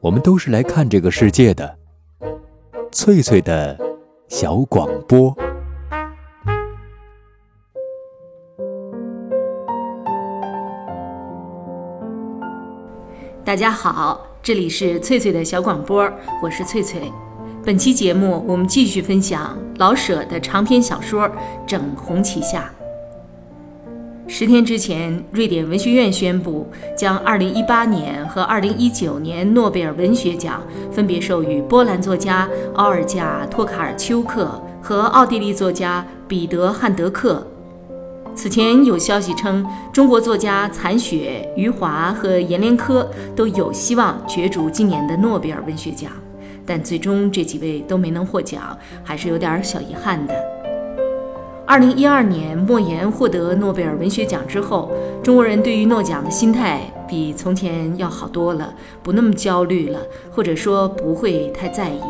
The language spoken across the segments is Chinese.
我们都是来看这个世界的。翠翠的小广播。大家好，这里是翠翠的小广播，我是翠翠。本期节目我们继续分享老舍的长篇小说《整红旗下》。十天之前，瑞典文学院宣布将2018年和2019年诺贝尔文学奖分别授予波兰作家奥尔加·托卡尔丘克和奥地利作家彼得·汉德克。此前有消息称，中国作家残雪、余华和阎连科都有希望角逐今年的诺贝尔文学奖，但最终这几位都没能获奖，还是有点小遗憾的。二零一二年，莫言获得诺贝尔文学奖之后，中国人对于诺奖的心态比从前要好多了，不那么焦虑了，或者说不会太在意。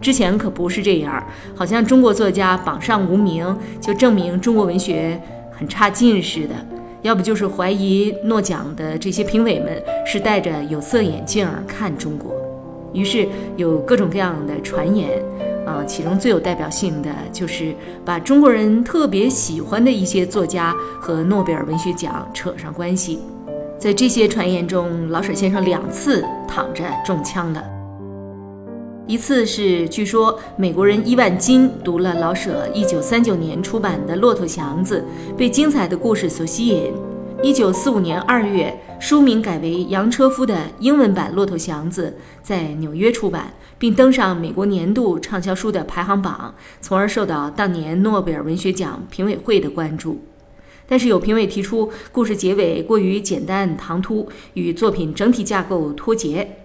之前可不是这样，好像中国作家榜上无名就证明中国文学很差劲似的，要不就是怀疑诺奖的这些评委们是戴着有色眼镜看中国，于是有各种各样的传言。啊，其中最有代表性的就是把中国人特别喜欢的一些作家和诺贝尔文学奖扯上关系。在这些传言中，老舍先生两次躺着中枪了。一次是据说美国人伊万金读了老舍1939年出版的《骆驼祥子》，被精彩的故事所吸引。1945年2月，书名改为杨车夫的英文版《骆驼祥子》在纽约出版。并登上美国年度畅销书的排行榜，从而受到当年诺贝尔文学奖评委会的关注。但是有评委提出，故事结尾过于简单唐突，与作品整体架构脱节。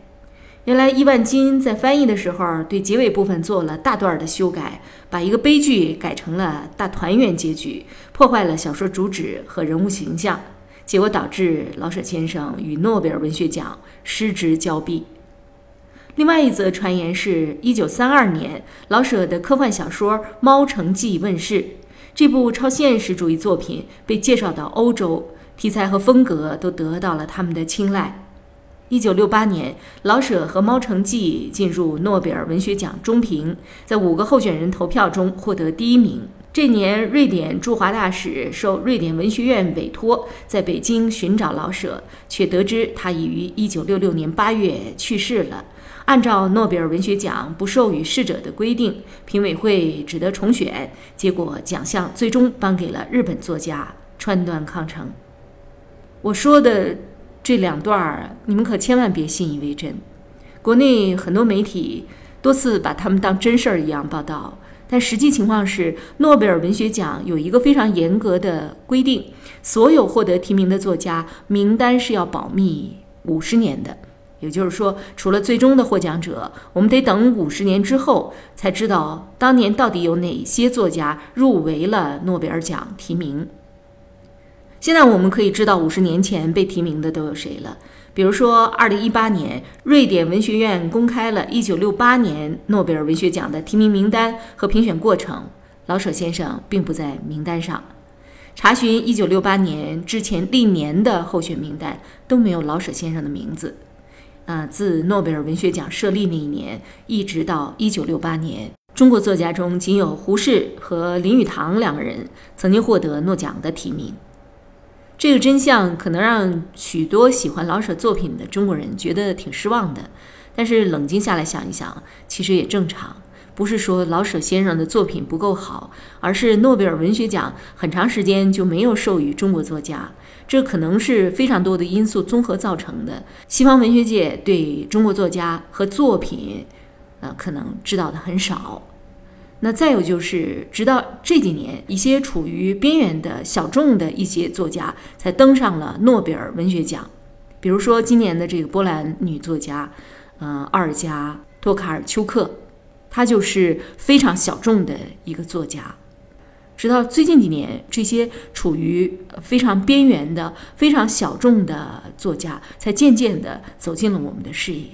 原来伊万金在翻译的时候，对结尾部分做了大段的修改，把一个悲剧改成了大团圆结局，破坏了小说主旨和人物形象，结果导致老舍先生与诺贝尔文学奖失之交臂。另外一则传言是，一九三二年，老舍的科幻小说《猫城记》问世，这部超现实主义作品被介绍到欧洲，题材和风格都得到了他们的青睐。一九六八年，老舍和《猫城记》进入诺贝尔文学奖中评，在五个候选人投票中获得第一名。这年，瑞典驻华大使受瑞典文学院委托，在北京寻找老舍，却得知他已于一九六六年八月去世了。按照诺贝尔文学奖不授予逝者的规定，评委会只得重选。结果奖项最终颁给了日本作家川端康成。我说的这两段儿，你们可千万别信以为真。国内很多媒体多次把他们当真事儿一样报道，但实际情况是，诺贝尔文学奖有一个非常严格的规定：所有获得提名的作家名单是要保密五十年的。也就是说，除了最终的获奖者，我们得等五十年之后才知道当年到底有哪些作家入围了诺贝尔奖提名。现在我们可以知道五十年前被提名的都有谁了。比如说，二零一八年，瑞典文学院公开了一九六八年诺贝尔文学奖的提名名单和评选过程，老舍先生并不在名单上。查询一九六八年之前历年的候选名单，都没有老舍先生的名字。啊，自诺贝尔文学奖设立那一年，一直到一九六八年，中国作家中仅有胡适和林语堂两个人曾经获得诺奖的提名。这个真相可能让许多喜欢老舍作品的中国人觉得挺失望的，但是冷静下来想一想，其实也正常。不是说老舍先生的作品不够好，而是诺贝尔文学奖很长时间就没有授予中国作家，这可能是非常多的因素综合造成的。西方文学界对中国作家和作品，呃，可能知道的很少。那再有就是，直到这几年，一些处于边缘的小众的一些作家才登上了诺贝尔文学奖，比如说今年的这个波兰女作家，嗯，奥尔加·托卡尔丘克。他就是非常小众的一个作家，直到最近几年，这些处于非常边缘的、非常小众的作家，才渐渐地走进了我们的视野。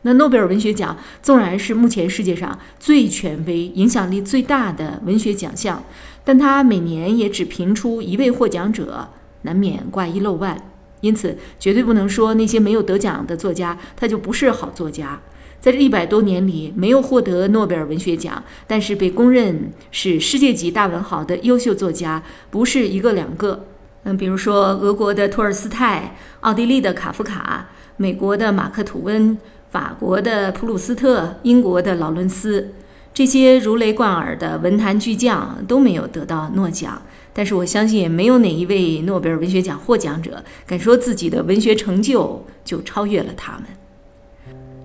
那诺贝尔文学奖纵然是目前世界上最权威、影响力最大的文学奖项，但它每年也只评出一位获奖者，难免挂一漏万。因此绝对不能说那些没有得奖的作家他就不是好作家。在这一百多年里，没有获得诺贝尔文学奖，但是被公认是世界级大文豪的优秀作家，不是一个两个。嗯，比如说俄国的托尔斯泰，奥地利的卡夫卡，美国的马克吐温，法国的普鲁斯特，英国的劳伦斯，这些如雷贯耳的文坛巨匠都没有得到诺奖。但是我相信，也没有哪一位诺贝尔文学奖获奖者敢说自己的文学成就就超越了他们。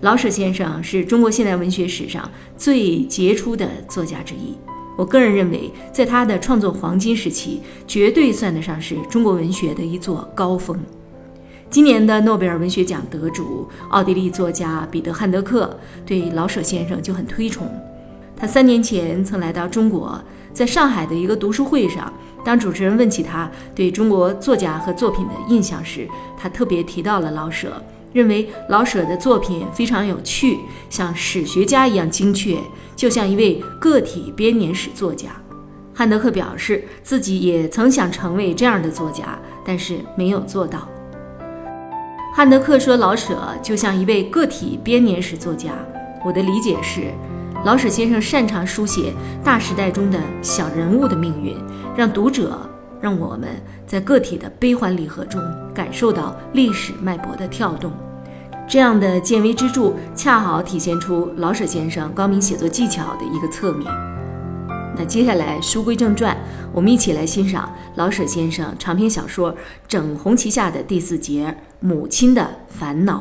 老舍先生是中国现代文学史上最杰出的作家之一。我个人认为，在他的创作黄金时期，绝对算得上是中国文学的一座高峰。今年的诺贝尔文学奖得主奥地利作家彼得·汉德克对老舍先生就很推崇。他三年前曾来到中国，在上海的一个读书会上，当主持人问起他对中国作家和作品的印象时，他特别提到了老舍。认为老舍的作品非常有趣，像史学家一样精确，就像一位个体编年史作家。汉德克表示自己也曾想成为这样的作家，但是没有做到。汉德克说老舍就像一位个体编年史作家。我的理解是，老舍先生擅长书写大时代中的小人物的命运，让读者。让我们在个体的悲欢离合中感受到历史脉搏的跳动，这样的见微知著，恰好体现出老舍先生高明写作技巧的一个侧面。那接下来书归正传，我们一起来欣赏老舍先生长篇小说《整红旗下》的第四节《母亲的烦恼》。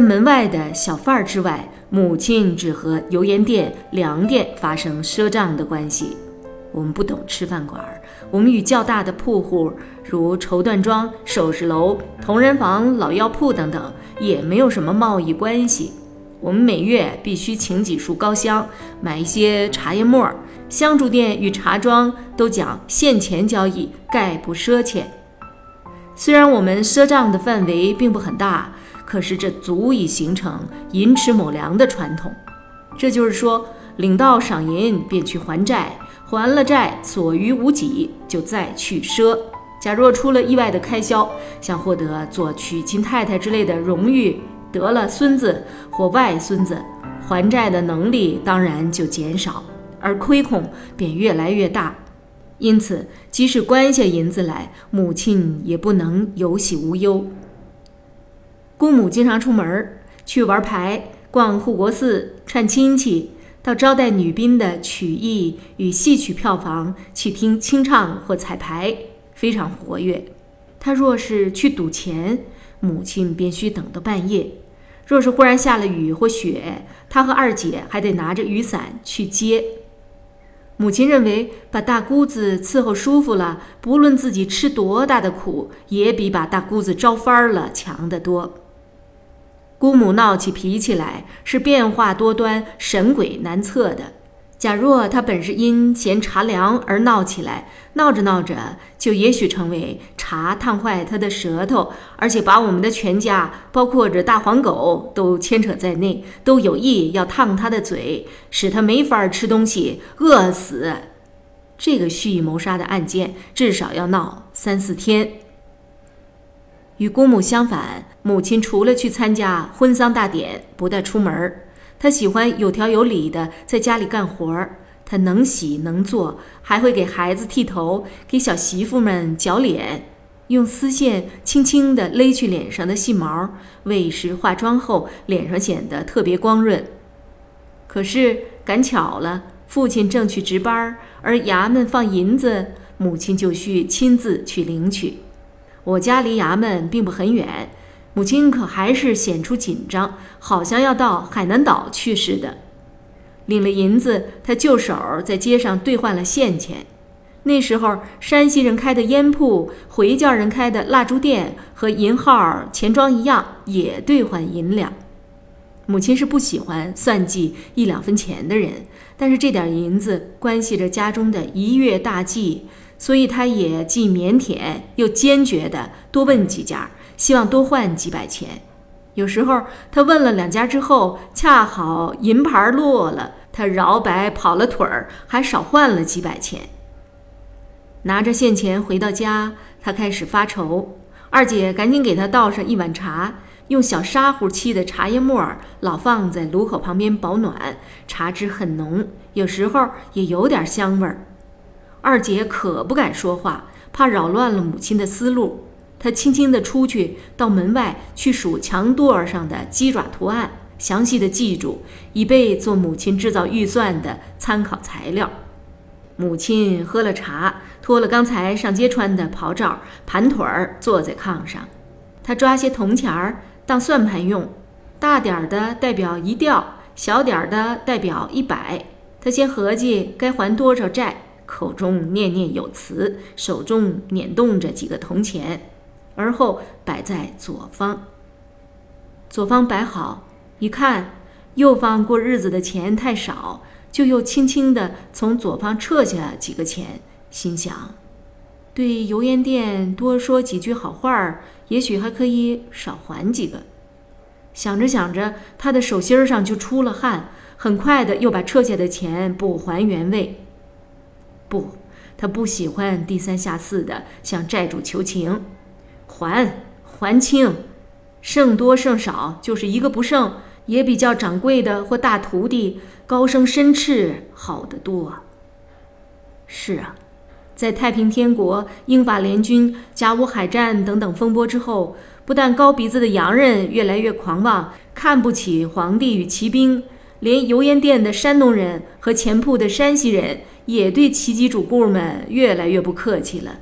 门外的小贩儿之外，母亲只和油盐店、粮店发生赊账的关系。我们不懂吃饭馆儿，我们与较大的铺户，如绸缎庄、首饰楼、同仁房、老药铺等等，也没有什么贸易关系。我们每月必须请几束高香，买一些茶叶末儿。香烛店与茶庄都讲现钱交易，概不赊欠。虽然我们赊账的范围并不很大。可是这足以形成寅吃卯粮的传统，这就是说，领到赏银便去还债，还了债所余无几，就再去赊。假若出了意外的开销，想获得做娶亲太太之类的荣誉，得了孙子或外孙子，还债的能力当然就减少，而亏空便越来越大。因此，即使关下银子来，母亲也不能有喜无忧。姑母经常出门去玩牌、逛护国寺、串亲戚，到招待女宾的曲艺与戏曲票房去听清唱或彩排，非常活跃。他若是去赌钱，母亲便需等到半夜；若是忽然下了雨或雪，他和二姐还得拿着雨伞去接。母亲认为把大姑子伺候舒服了，不论自己吃多大的苦，也比把大姑子招翻了强得多。姑母闹起脾气来是变化多端、神鬼难测的。假若她本是因嫌茶凉而闹起来，闹着闹着就也许成为茶烫坏她的舌头，而且把我们的全家，包括着大黄狗，都牵扯在内，都有意要烫她的嘴，使她没法吃东西，饿死。这个蓄意谋杀的案件至少要闹三四天。与姑母相反，母亲除了去参加婚丧大典，不带出门儿。她喜欢有条有理的在家里干活儿。她能洗能做，还会给孩子剃头，给小媳妇们绞脸，用丝线轻轻地勒去脸上的细毛。喂食化妆后，脸上显得特别光润。可是赶巧了，父亲正去值班，而衙门放银子，母亲就需亲自去领取。我家离衙门并不很远，母亲可还是显出紧张，好像要到海南岛去似的。领了银子，他就手在街上兑换了现钱。那时候，山西人开的烟铺、回教人开的蜡烛店和银号钱庄一样，也兑换银两。母亲是不喜欢算计一两分钱的人，但是这点银子关系着家中的一月大计，所以他也既腼腆又坚决地多问几家，希望多换几百钱。有时候他问了两家之后，恰好银牌落了，他饶白跑了腿儿，还少换了几百钱。拿着现钱回到家，他开始发愁。二姐赶紧给他倒上一碗茶，用小砂壶沏的茶叶沫儿老放在炉口旁边保暖，茶汁很浓，有时候也有点香味儿。二姐可不敢说话，怕扰乱了母亲的思路。她轻轻地出去，到门外去数墙垛上的鸡爪图案，详细的记住，以备做母亲制造预算的参考材料。母亲喝了茶，脱了刚才上街穿的袍罩，盘腿儿坐在炕上。她抓些铜钱儿当算盘用，大点儿的代表一吊，小点儿的代表一百。她先合计该还多少债，口中念念有词，手中捻动着几个铜钱，而后摆在左方。左方摆好，一看，右方过日子的钱太少。就又轻轻地从左方撤下几个钱，心想：对油烟店多说几句好话儿，也许还可以少还几个。想着想着，他的手心上就出了汗，很快的又把撤下的钱补还原位。不，他不喜欢低三下四的向债主求情，还还清，剩多剩少就是一个不剩。也比较掌柜的或大徒弟高声申斥好得多。是啊，在太平天国、英法联军、甲午海战等等风波之后，不但高鼻子的洋人越来越狂妄，看不起皇帝与骑兵，连油烟店的山东人和钱铺的山西人也对奇迹主顾们越来越不客气了。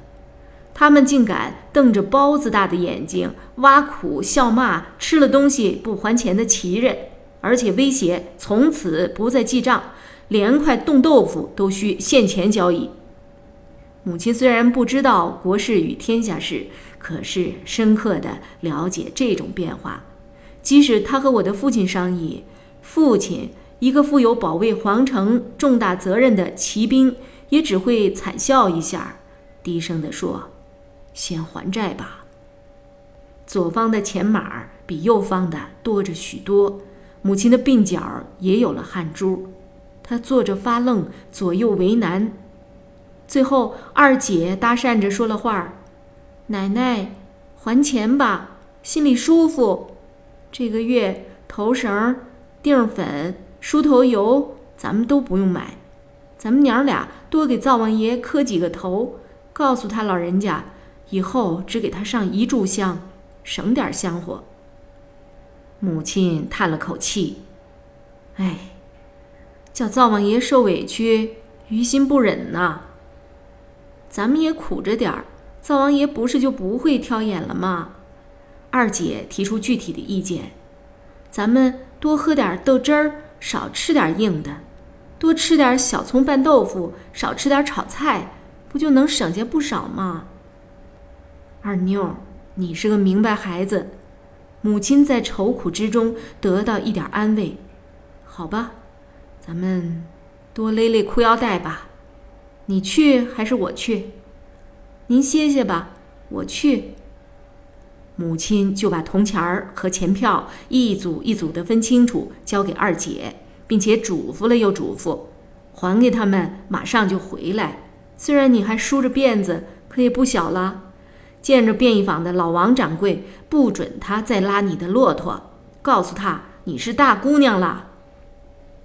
他们竟敢瞪着包子大的眼睛挖苦笑骂吃了东西不还钱的奇人，而且威胁从此不再记账，连块冻豆腐都需现钱交易。母亲虽然不知道国事与天下事，可是深刻的了解这种变化。即使他和我的父亲商议，父亲一个负有保卫皇城重大责任的骑兵，也只会惨笑一下，低声地说。先还债吧。左方的钱码比右方的多着许多，母亲的鬓角也有了汗珠，她坐着发愣，左右为难。最后，二姐搭讪着说了话：“奶奶，还钱吧，心里舒服。这个月头绳、锭粉、梳头油咱们都不用买，咱们娘俩多给灶王爷磕几个头，告诉他老人家。”以后只给他上一炷香，省点香火。母亲叹了口气：“哎，叫灶王爷受委屈，于心不忍呐。咱们也苦着点儿，灶王爷不是就不会挑眼了吗？”二姐提出具体的意见：“咱们多喝点豆汁儿，少吃点硬的；多吃点小葱拌豆腐，少吃点炒菜，不就能省下不少吗？”二妞，你是个明白孩子，母亲在愁苦之中得到一点安慰，好吧，咱们多勒勒裤腰带吧。你去还是我去？您歇歇吧，我去。母亲就把铜钱儿和钱票一组一组的分清楚，交给二姐，并且嘱咐了又嘱咐，还给他们，马上就回来。虽然你还梳着辫子，可也不小了。见着便衣坊的老王掌柜，不准他再拉你的骆驼，告诉他你是大姑娘了。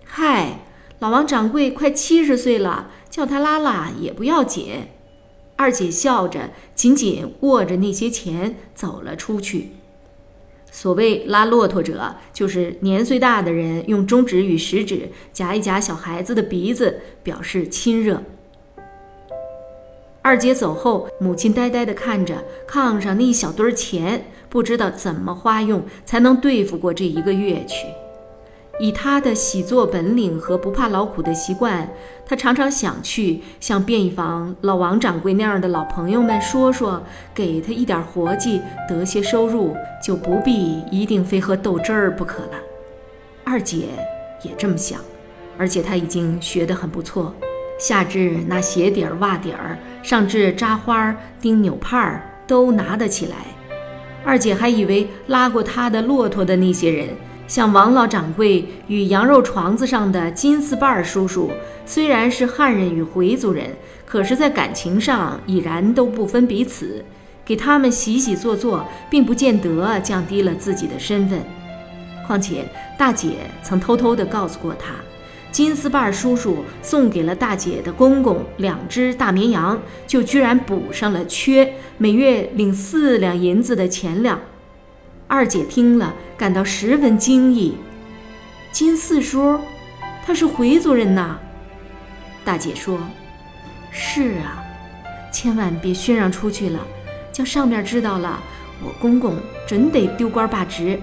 嗨，老王掌柜快七十岁了，叫他拉拉也不要紧。二姐笑着，紧紧握着那些钱走了出去。所谓拉骆驼者，就是年岁大的人用中指与食指夹一夹小孩子的鼻子，表示亲热。二姐走后，母亲呆呆地看着炕上那一小堆钱，不知道怎么花用才能对付过这一个月去。以他的喜作本领和不怕劳苦的习惯，他常常想去向便衣房老王掌柜那样的老朋友们说说，给他一点活计，得些收入，就不必一定非喝豆汁儿不可了。二姐也这么想，而且她已经学得很不错，下至那鞋底儿、袜底儿，上至扎花、钉纽帕儿，都拿得起来。二姐还以为拉过她的骆驼的那些人。像王老掌柜与羊肉床子上的金四瓣叔叔，虽然是汉人与回族人，可是，在感情上已然都不分彼此。给他们洗洗做做，并不见得降低了自己的身份。况且，大姐曾偷偷地告诉过他，金四瓣叔叔送给了大姐的公公两只大绵羊，就居然补上了缺，每月领四两银子的钱粮。二姐听了，感到十分惊异。金四叔，他是回族人呐。大姐说：“是啊，千万别宣扬出去了，叫上面知道了，我公公准得丢官罢职。”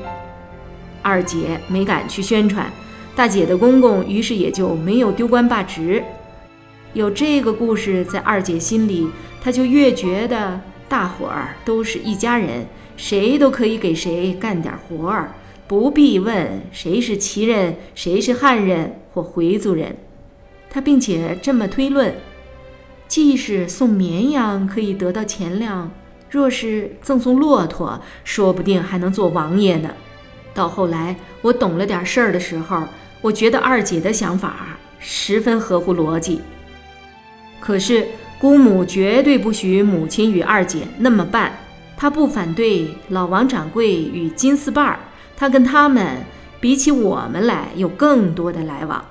二姐没敢去宣传，大姐的公公于是也就没有丢官罢职。有这个故事在二姐心里，她就越觉得大伙儿都是一家人。谁都可以给谁干点活儿，不必问谁是旗人，谁是汉人或回族人。他并且这么推论：既是送绵羊可以得到钱粮，若是赠送骆驼，说不定还能做王爷呢。到后来我懂了点事儿的时候，我觉得二姐的想法十分合乎逻辑。可是姑母绝对不许母亲与二姐那么办。她不反对老王掌柜与金丝瓣儿，他跟他们比起我们来有更多的来往。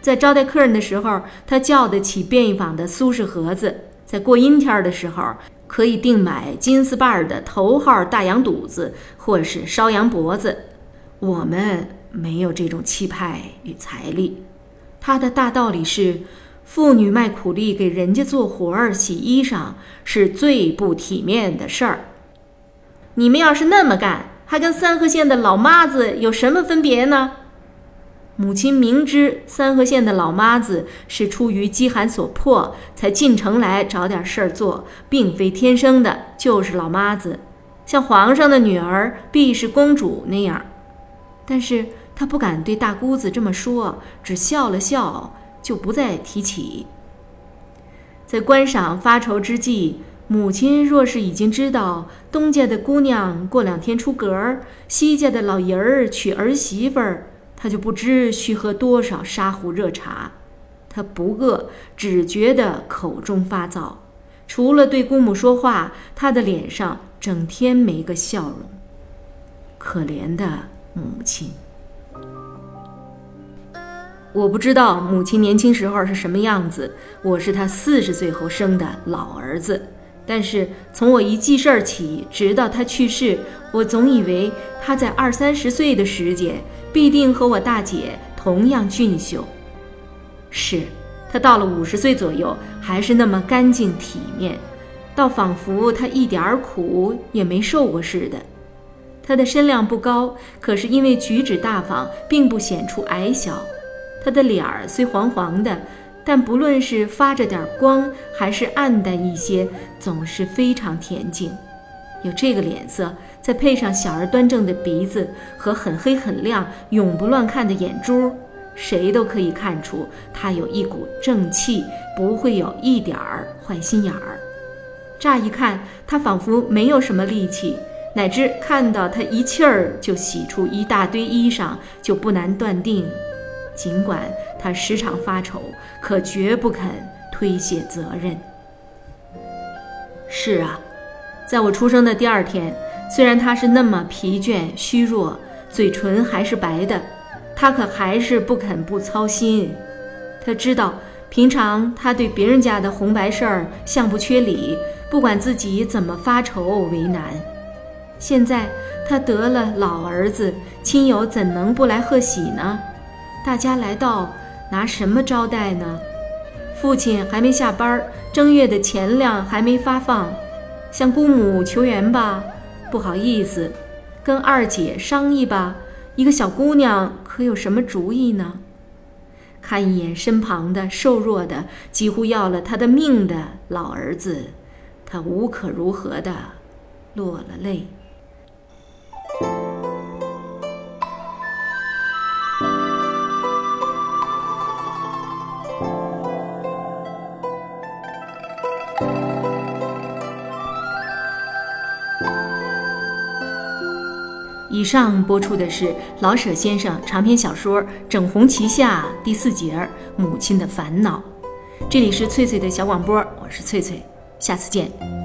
在招待客人的时候，他叫得起便衣坊的苏式盒子；在过阴天的时候，可以订买金丝瓣儿的头号大羊肚子或是烧羊脖子。我们没有这种气派与财力。他的大道理是。妇女卖苦力给人家做活儿、洗衣裳，是最不体面的事儿。你们要是那么干，还跟三河县的老妈子有什么分别呢？母亲明知三河县的老妈子是出于饥寒所迫才进城来找点事儿做，并非天生的就是老妈子，像皇上的女儿必是公主那样。但是她不敢对大姑子这么说，只笑了笑。就不再提起。在观赏发愁之际，母亲若是已经知道东家的姑娘过两天出阁，西家的老爷儿娶儿媳妇儿，她就不知需喝多少沙壶热茶。她不饿，只觉得口中发燥。除了对姑母说话，她的脸上整天没个笑容。可怜的母亲。我不知道母亲年轻时候是什么样子，我是她四十岁后生的老儿子。但是从我一记事儿起，直到她去世，我总以为她在二三十岁的时节，必定和我大姐同样俊秀。是，她到了五十岁左右，还是那么干净体面，倒仿佛她一点儿苦也没受过似的。她的身量不高，可是因为举止大方，并不显出矮小。他的脸儿虽黄黄的，但不论是发着点光，还是暗淡一些，总是非常恬静。有这个脸色，再配上小而端正的鼻子和很黑很亮、永不乱看的眼珠，谁都可以看出他有一股正气，不会有一点儿坏心眼儿。乍一看，他仿佛没有什么力气，乃至看到他一气儿就洗出一大堆衣裳，就不难断定。尽管他时常发愁，可绝不肯推卸责任。是啊，在我出生的第二天，虽然他是那么疲倦虚弱，嘴唇还是白的，他可还是不肯不操心。他知道，平常他对别人家的红白事儿向不缺礼，不管自己怎么发愁为难。现在他得了老儿子，亲友怎能不来贺喜呢？大家来到，拿什么招待呢？父亲还没下班，正月的钱粮还没发放，向姑母求援吧，不好意思，跟二姐商议吧。一个小姑娘可有什么主意呢？看一眼身旁的瘦弱的、几乎要了他的命的老儿子，他无可如何的落了泪。以上播出的是老舍先生长篇小说《整红旗下》第四节《母亲的烦恼》。这里是翠翠的小广播，我是翠翠，下次见。